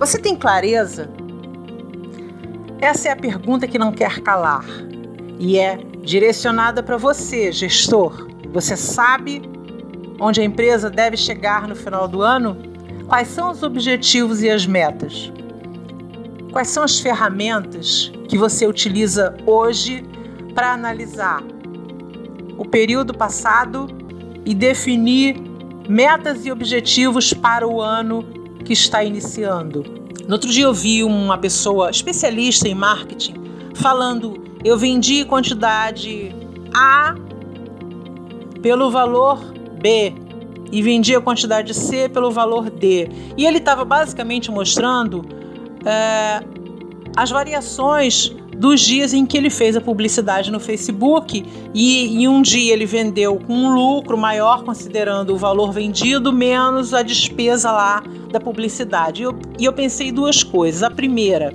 Você tem clareza? Essa é a pergunta que não quer calar e é direcionada para você, gestor. Você sabe onde a empresa deve chegar no final do ano? Quais são os objetivos e as metas? Quais são as ferramentas que você utiliza hoje para analisar o período passado e definir metas e objetivos para o ano que está iniciando? No outro dia eu vi uma pessoa especialista em marketing falando: eu vendi quantidade A pelo valor B e vendi a quantidade C pelo valor D. E ele estava basicamente mostrando é, as variações dos dias em que ele fez a publicidade no Facebook e em um dia ele vendeu com um lucro maior, considerando o valor vendido menos a despesa lá da publicidade. E eu, e eu pensei duas coisas. A primeira,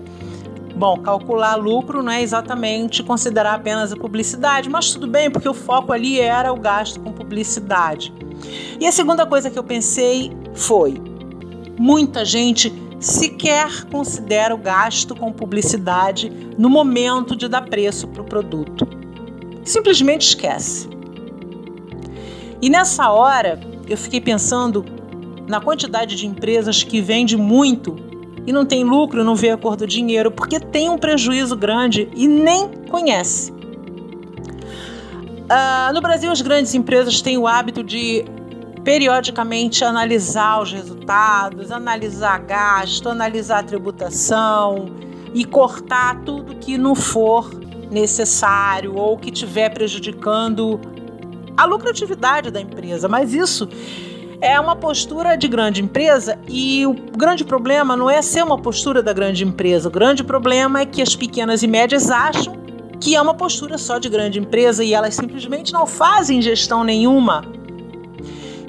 Bom, calcular lucro não é exatamente considerar apenas a publicidade, mas tudo bem, porque o foco ali era o gasto com publicidade. E a segunda coisa que eu pensei foi: muita gente sequer considera o gasto com publicidade no momento de dar preço para o produto. Simplesmente esquece. E nessa hora eu fiquei pensando na quantidade de empresas que vende muito e não tem lucro, não vê a cor do dinheiro, porque tem um prejuízo grande e nem conhece. Uh, no Brasil, as grandes empresas têm o hábito de periodicamente analisar os resultados, analisar gasto, analisar tributação e cortar tudo que não for necessário ou que estiver prejudicando a lucratividade da empresa. Mas isso é uma postura de grande empresa e o grande problema não é ser uma postura da grande empresa. O grande problema é que as pequenas e médias acham que é uma postura só de grande empresa e elas simplesmente não fazem gestão nenhuma.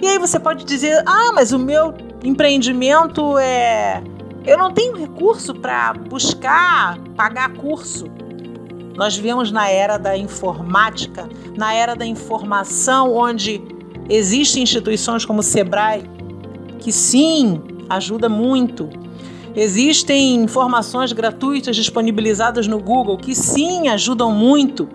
E aí você pode dizer: "Ah, mas o meu empreendimento é eu não tenho recurso para buscar pagar curso". Nós vivemos na era da informática, na era da informação onde Existem instituições como o Sebrae que sim, ajuda muito. Existem informações gratuitas disponibilizadas no Google que sim ajudam muito.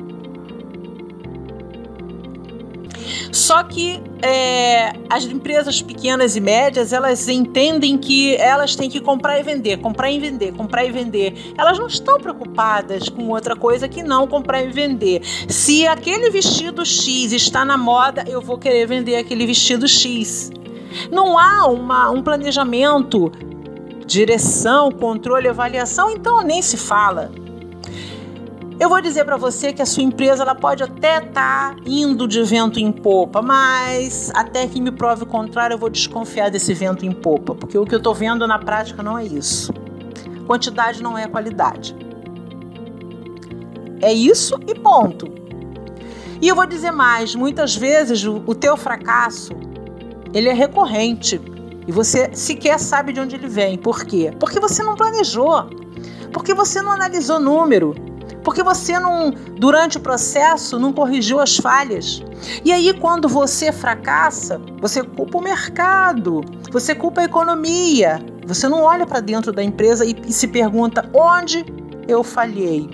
Só que é, as empresas pequenas e médias elas entendem que elas têm que comprar e vender, comprar e vender, comprar e vender. Elas não estão preocupadas com outra coisa que não comprar e vender. Se aquele vestido X está na moda, eu vou querer vender aquele vestido X. Não há uma, um planejamento, direção, controle, avaliação, então nem se fala. Eu vou dizer para você que a sua empresa ela pode até estar tá indo de vento em popa, mas até que me prove o contrário, eu vou desconfiar desse vento em popa, porque o que eu estou vendo na prática não é isso. Quantidade não é qualidade. É isso e ponto. E eu vou dizer mais, muitas vezes o, teu fracasso ele é recorrente e você sequer sabe de onde ele vem. Por quê? Porque você não planejou, porque você não analisou número, porque você não, durante o processo, não corrigiu as falhas. E aí, quando você fracassa, você culpa o mercado, você culpa a economia. Você não olha para dentro da empresa e, e se pergunta onde eu falhei.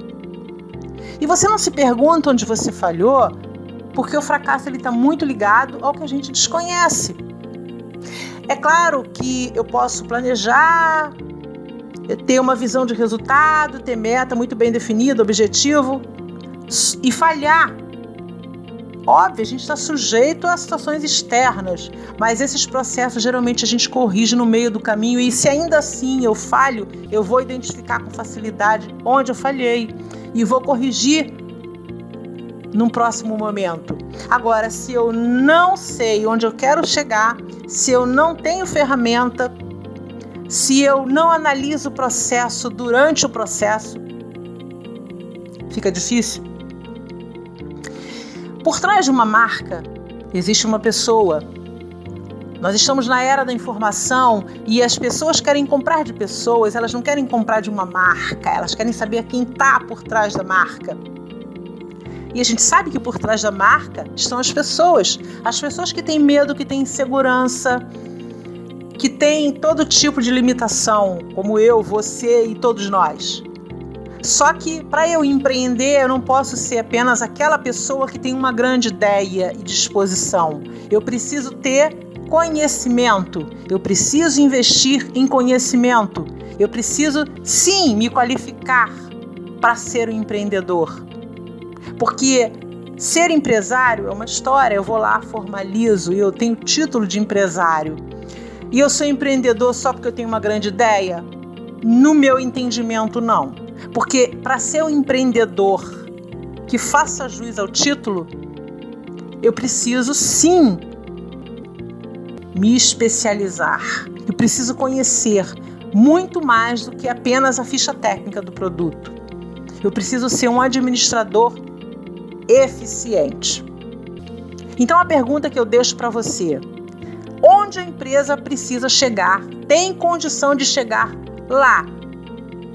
E você não se pergunta onde você falhou, porque o fracasso está muito ligado ao que a gente desconhece. É claro que eu posso planejar, ter uma visão de resultado, ter meta muito bem definida, objetivo e falhar. Óbvio, a gente está sujeito a situações externas, mas esses processos geralmente a gente corrige no meio do caminho e se ainda assim eu falho, eu vou identificar com facilidade onde eu falhei e vou corrigir num próximo momento. Agora, se eu não sei onde eu quero chegar, se eu não tenho ferramenta se eu não analiso o processo durante o processo, fica difícil. Por trás de uma marca existe uma pessoa. Nós estamos na era da informação e as pessoas querem comprar de pessoas, elas não querem comprar de uma marca, elas querem saber quem está por trás da marca. E a gente sabe que por trás da marca estão as pessoas, as pessoas que têm medo, que têm insegurança, que tem todo tipo de limitação, como eu, você e todos nós. Só que para eu empreender, eu não posso ser apenas aquela pessoa que tem uma grande ideia e disposição. Eu preciso ter conhecimento. Eu preciso investir em conhecimento. Eu preciso sim me qualificar para ser um empreendedor. Porque ser empresário é uma história. Eu vou lá, formalizo eu tenho título de empresário. E eu sou empreendedor só porque eu tenho uma grande ideia? No meu entendimento, não. Porque para ser um empreendedor que faça juiz ao título, eu preciso sim me especializar. Eu preciso conhecer muito mais do que apenas a ficha técnica do produto. Eu preciso ser um administrador eficiente. Então a pergunta que eu deixo para você: onde a empresa precisa chegar? Tem condição de chegar lá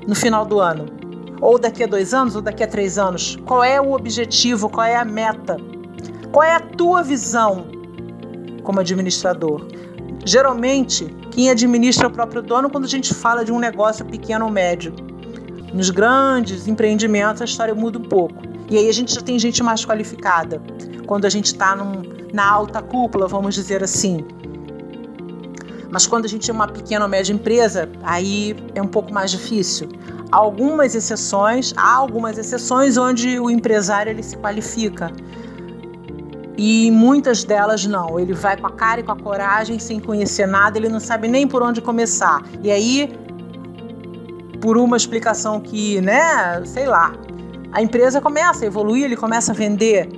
no final do ano? Ou daqui a dois anos, ou daqui a três anos? Qual é o objetivo? Qual é a meta? Qual é a tua visão como administrador? Geralmente, quem administra é o próprio dono quando a gente fala de um negócio pequeno ou médio. Nos grandes empreendimentos, a história muda um pouco. E aí a gente já tem gente mais qualificada. Quando a gente está na alta cúpula, vamos dizer assim. Mas quando a gente é uma pequena ou média empresa, aí é um pouco mais difícil. Há algumas exceções, há algumas exceções onde o empresário ele se qualifica. E muitas delas não. Ele vai com a cara e com a coragem, sem conhecer nada, ele não sabe nem por onde começar. E aí, por uma explicação que, né, sei lá, a empresa começa a evoluir, ele começa a vender.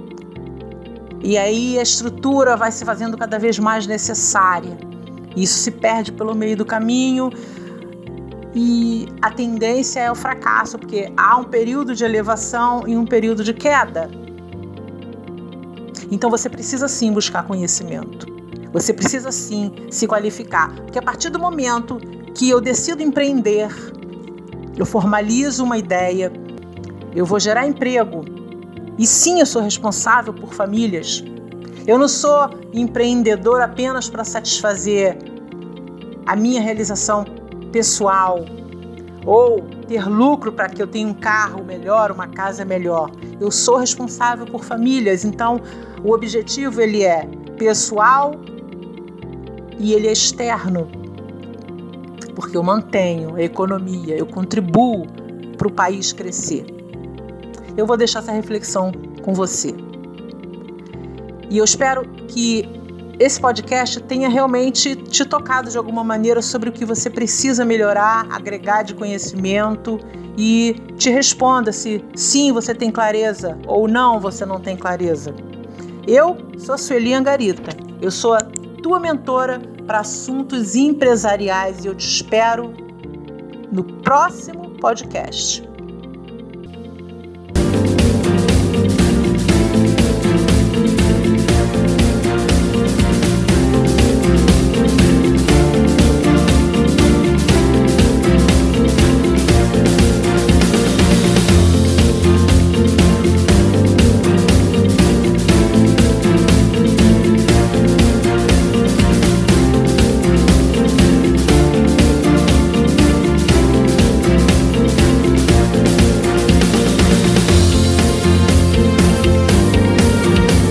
E aí a estrutura vai se fazendo cada vez mais necessária. Isso se perde pelo meio do caminho e a tendência é o fracasso, porque há um período de elevação e um período de queda. Então você precisa sim buscar conhecimento. Você precisa sim se qualificar, porque a partir do momento que eu decido empreender, eu formalizo uma ideia, eu vou gerar emprego. E sim, eu sou responsável por famílias. Eu não sou empreendedor apenas para satisfazer a minha realização pessoal ou ter lucro para que eu tenha um carro melhor, uma casa melhor. Eu sou responsável por famílias, então o objetivo ele é pessoal e ele é externo. Porque eu mantenho a economia, eu contribuo para o país crescer. Eu vou deixar essa reflexão com você. E eu espero que esse podcast tenha realmente te tocado de alguma maneira sobre o que você precisa melhorar, agregar de conhecimento e te responda se sim você tem clareza ou não você não tem clareza. Eu sou a Sueli Angarita, eu sou a tua mentora para assuntos empresariais e eu te espero no próximo podcast.